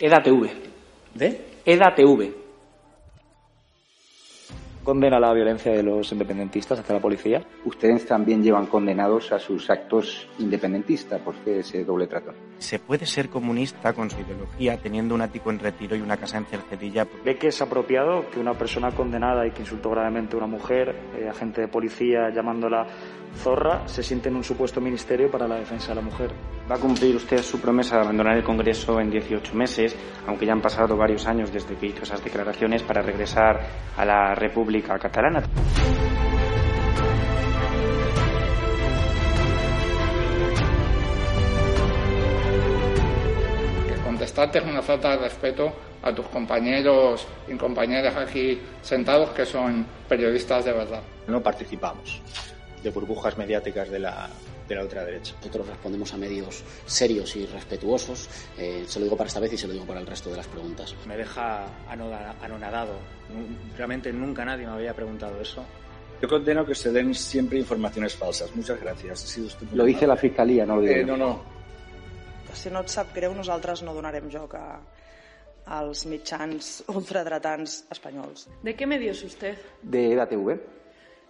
EDATV. ¿De? EDATV. Condena la violencia de los independentistas hacia la policía. Ustedes también llevan condenados a sus actos independentistas. ¿Por qué ese doble trato? ¿Se puede ser comunista con su ideología teniendo un ático en retiro y una casa en Cercedilla? ¿Ve que es apropiado que una persona condenada y que insultó gravemente a una mujer, eh, agente de policía llamándola zorra, se siente en un supuesto ministerio para la defensa de la mujer? Va a cumplir usted su promesa de abandonar el Congreso en 18 meses, aunque ya han pasado varios años desde que hizo esas declaraciones para regresar a la República Catalana. Que contestarte es una falta de respeto a tus compañeros y compañeras aquí sentados que son periodistas de verdad. No participamos de burbujas mediáticas de la, de la ultraderecha. Nosotros respondemos a medios serios y respetuosos. Eh, se lo digo para esta vez y se lo digo para el resto de las preguntas. Me deja anonadado. Realmente nunca nadie me había preguntado eso. Yo condeno que se den siempre informaciones falsas. Muchas gracias. Ha sido usted lo dice la Fiscalía, no lo digo eh, No, no. Si no et sap greu, nosaltres no donarem joc a, als mitjans ultradretans espanyols. ¿De qué medio es usted? De EDATV.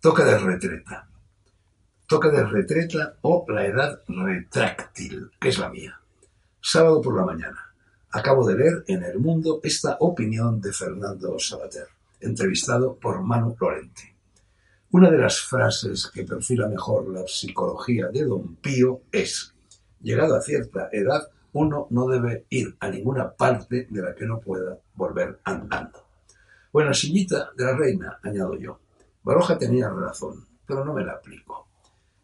Toque de retreta. Toque de retreta o la edad retráctil, que es la mía. Sábado por la mañana. Acabo de leer en El Mundo esta opinión de Fernando Sabater, entrevistado por Manu Lorente. Una de las frases que perfila mejor la psicología de Don Pío es, llegado a cierta edad, uno no debe ir a ninguna parte de la que no pueda volver andando. Buena sillita de la reina, añado yo. Baroja tenía razón, pero no me la aplico.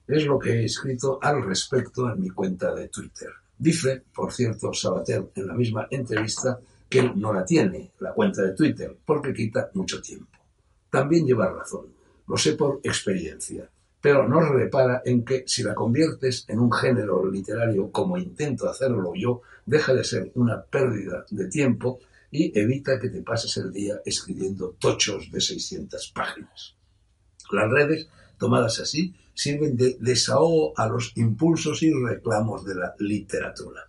Es lo que he escrito al respecto en mi cuenta de Twitter. Dice, por cierto, Sabater en la misma entrevista que él no la tiene, la cuenta de Twitter, porque quita mucho tiempo. También lleva razón, lo sé por experiencia, pero no repara en que si la conviertes en un género literario como intento hacerlo yo, deja de ser una pérdida de tiempo y evita que te pases el día escribiendo tochos de 600 páginas. Las redes, tomadas así, sirven de desahogo a los impulsos y reclamos de la literatura.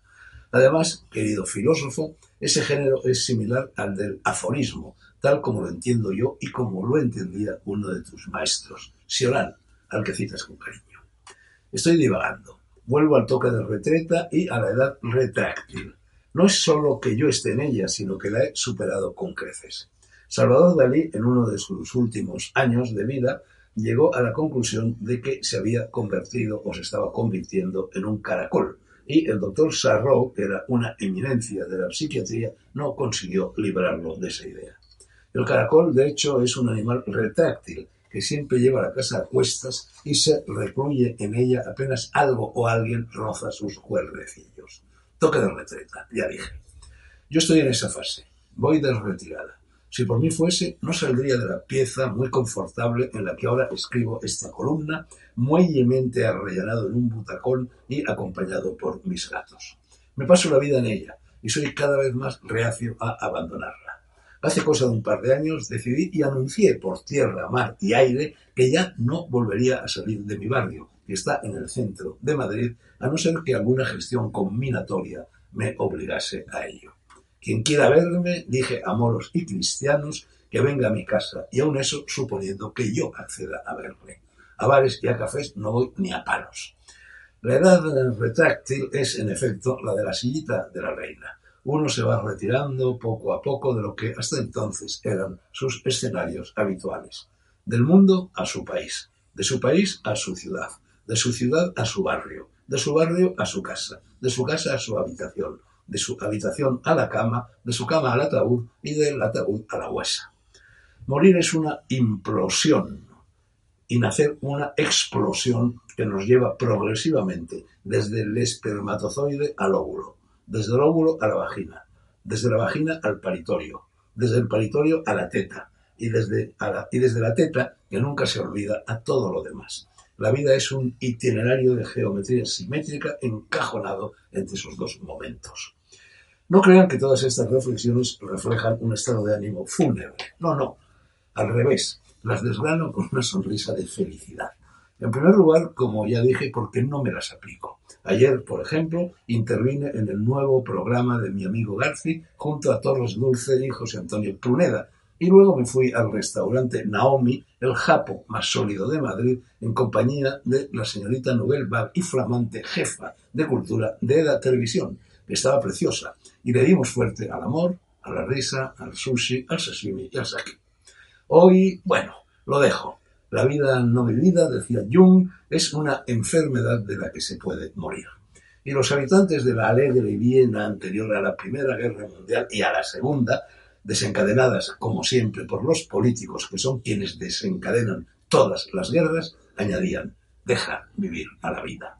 Además, querido filósofo, ese género es similar al del aforismo, tal como lo entiendo yo y como lo entendía uno de tus maestros, Sioran, al que citas con cariño. Estoy divagando. Vuelvo al toque de retreta y a la edad retráctil. No es solo que yo esté en ella, sino que la he superado con creces. Salvador Dalí, en uno de sus últimos años de vida, llegó a la conclusión de que se había convertido o se estaba convirtiendo en un caracol. Y el doctor Sarro, que era una eminencia de la psiquiatría, no consiguió librarlo de esa idea. El caracol, de hecho, es un animal retráctil que siempre lleva la casa a cuestas y se recluye en ella apenas algo o alguien roza sus cuerrecillos. Toque de retreta, ya dije. Yo estoy en esa fase. Voy de retirada. Si por mí fuese, no saldría de la pieza muy confortable en la que ahora escribo esta columna, muellemente arrellanado en un butacón y acompañado por mis gatos. Me paso la vida en ella y soy cada vez más reacio a abandonarla. Hace cosa de un par de años decidí y anuncié por tierra, mar y aire que ya no volvería a salir de mi barrio, que está en el centro de Madrid, a no ser que alguna gestión combinatoria me obligase a ello. Quien quiera verme, dije a moros y cristianos, que venga a mi casa, y aun eso suponiendo que yo acceda a verle. A bares y a cafés no voy ni a palos. La edad retráctil es, en efecto, la de la sillita de la reina. Uno se va retirando poco a poco de lo que hasta entonces eran sus escenarios habituales. Del mundo a su país, de su país a su ciudad, de su ciudad a su barrio, de su barrio a su casa, de su casa a su habitación, de su habitación a la cama, de su cama al ataúd y del ataúd a la huesa. Morir es una implosión y nacer una explosión que nos lleva progresivamente desde el espermatozoide al óvulo, desde el óvulo a la vagina, desde la vagina al paritorio, desde el paritorio a la teta y desde, la, y desde la teta, que nunca se olvida, a todo lo demás. La vida es un itinerario de geometría simétrica encajonado entre esos dos momentos. No crean que todas estas reflexiones reflejan un estado de ánimo fúnebre. No, no. Al revés, las desgrano con una sonrisa de felicidad. En primer lugar, como ya dije, porque no me las aplico. Ayer, por ejemplo, intervine en el nuevo programa de mi amigo Garci junto a Torres Dulce y José Antonio Pruneda, y luego me fui al restaurante Naomi, el japo más sólido de Madrid, en compañía de la señorita Nobel Bag y flamante jefa de cultura de EDA Televisión, estaba preciosa, y le dimos fuerte al amor, a la risa, al sushi, al sashimi y al sake. Hoy, bueno, lo dejo. La vida no vivida, decía Jung, es una enfermedad de la que se puede morir. Y los habitantes de la alegre Viena anterior a la Primera Guerra Mundial y a la Segunda, desencadenadas, como siempre, por los políticos, que son quienes desencadenan todas las guerras, añadían, deja vivir a la vida.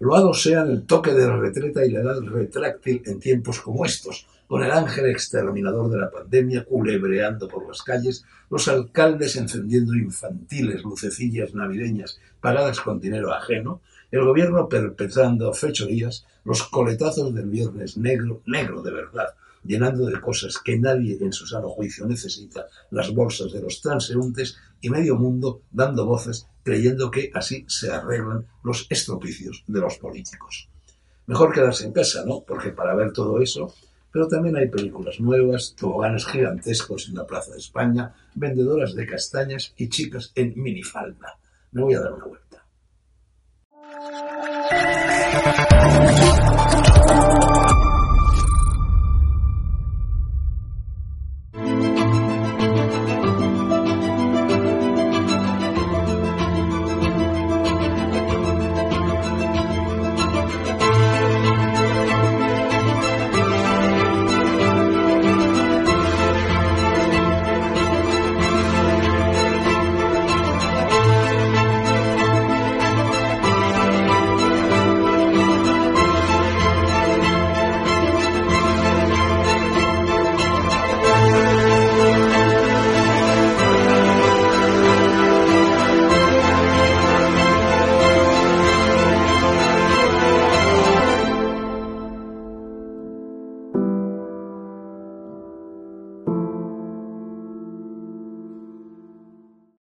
Loados sean el toque de retreta y la edad retráctil en tiempos como estos, con el ángel exterminador de la pandemia culebreando por las calles, los alcaldes encendiendo infantiles lucecillas navideñas pagadas con dinero ajeno, el gobierno perpetrando fechorías, los coletazos del viernes negro, negro de verdad, llenando de cosas que nadie en su sano juicio necesita, las bolsas de los transeúntes y medio mundo dando voces creyendo que así se arreglan los estropicios de los políticos. Mejor quedarse en casa, ¿no? Porque para ver todo eso, pero también hay películas nuevas, toboganes gigantescos en la Plaza de España, vendedoras de castañas y chicas en minifalda. Me voy a dar una vuelta.